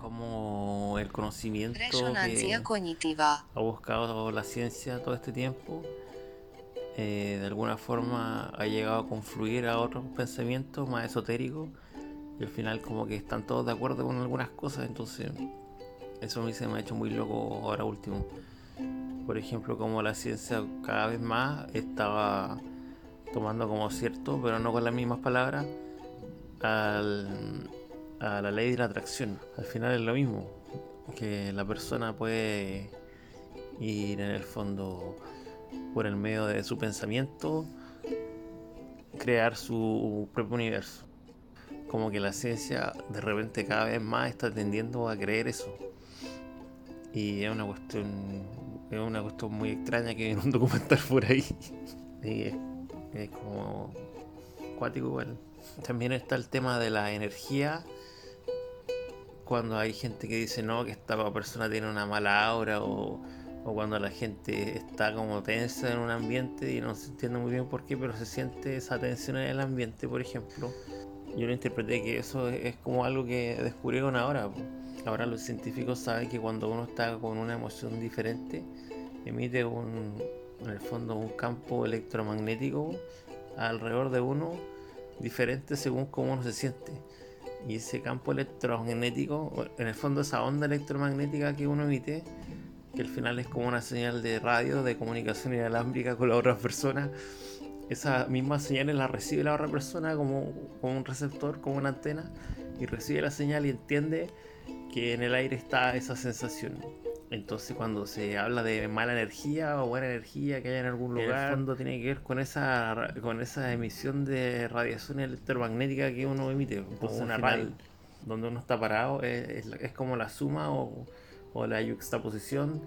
como el conocimiento Resonancia que cognitiva. ha buscado la ciencia todo este tiempo, eh, de alguna forma ha llegado a confluir a otros pensamientos más esotéricos y al final como que están todos de acuerdo con algunas cosas, entonces eso a mí se me ha hecho muy loco ahora último. Por ejemplo, como la ciencia cada vez más estaba tomando como cierto, pero no con las mismas palabras, al, a la ley de la atracción. Al final es lo mismo, que la persona puede ir en el fondo por el medio de su pensamiento, crear su propio universo. Como que la ciencia de repente cada vez más está tendiendo a creer eso. Y es una cuestión, es una cuestión muy extraña que en un documental por ahí. Y es, como cuático igual. También está el tema de la energía. Cuando hay gente que dice no, que esta persona tiene una mala aura o, o cuando la gente está como tensa en un ambiente y no se entiende muy bien por qué, pero se siente esa tensión en el ambiente, por ejemplo. Yo lo interpreté que eso es, como algo que descubrieron ahora. Ahora los científicos saben que cuando uno está con una emoción diferente, emite un, en el fondo un campo electromagnético alrededor de uno diferente según cómo uno se siente. Y ese campo electromagnético, en el fondo esa onda electromagnética que uno emite, que al final es como una señal de radio, de comunicación inalámbrica con la otra persona, esa misma señal la recibe la otra persona como, como un receptor, como una antena, y recibe la señal y entiende que en el aire está esa sensación. Entonces cuando se habla de mala energía o buena energía que hay en algún lugar, en el fondo tiene que ver con esa con esa emisión de radiación electromagnética que uno emite, Entonces, una al radio final- donde uno está parado, es, es es como la suma o, o la yuxtaposición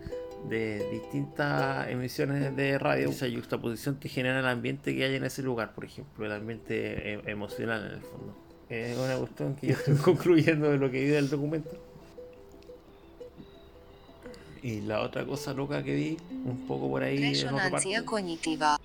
de distintas emisiones de radio. Esa yuxtaposición te genera el ambiente que hay en ese lugar, por ejemplo, el ambiente eh, emocional en el fondo. Es una cuestión que yo estoy concluyendo de lo que vi del documento. Y la otra cosa loca que vi, un poco por ahí en parte, cognitiva.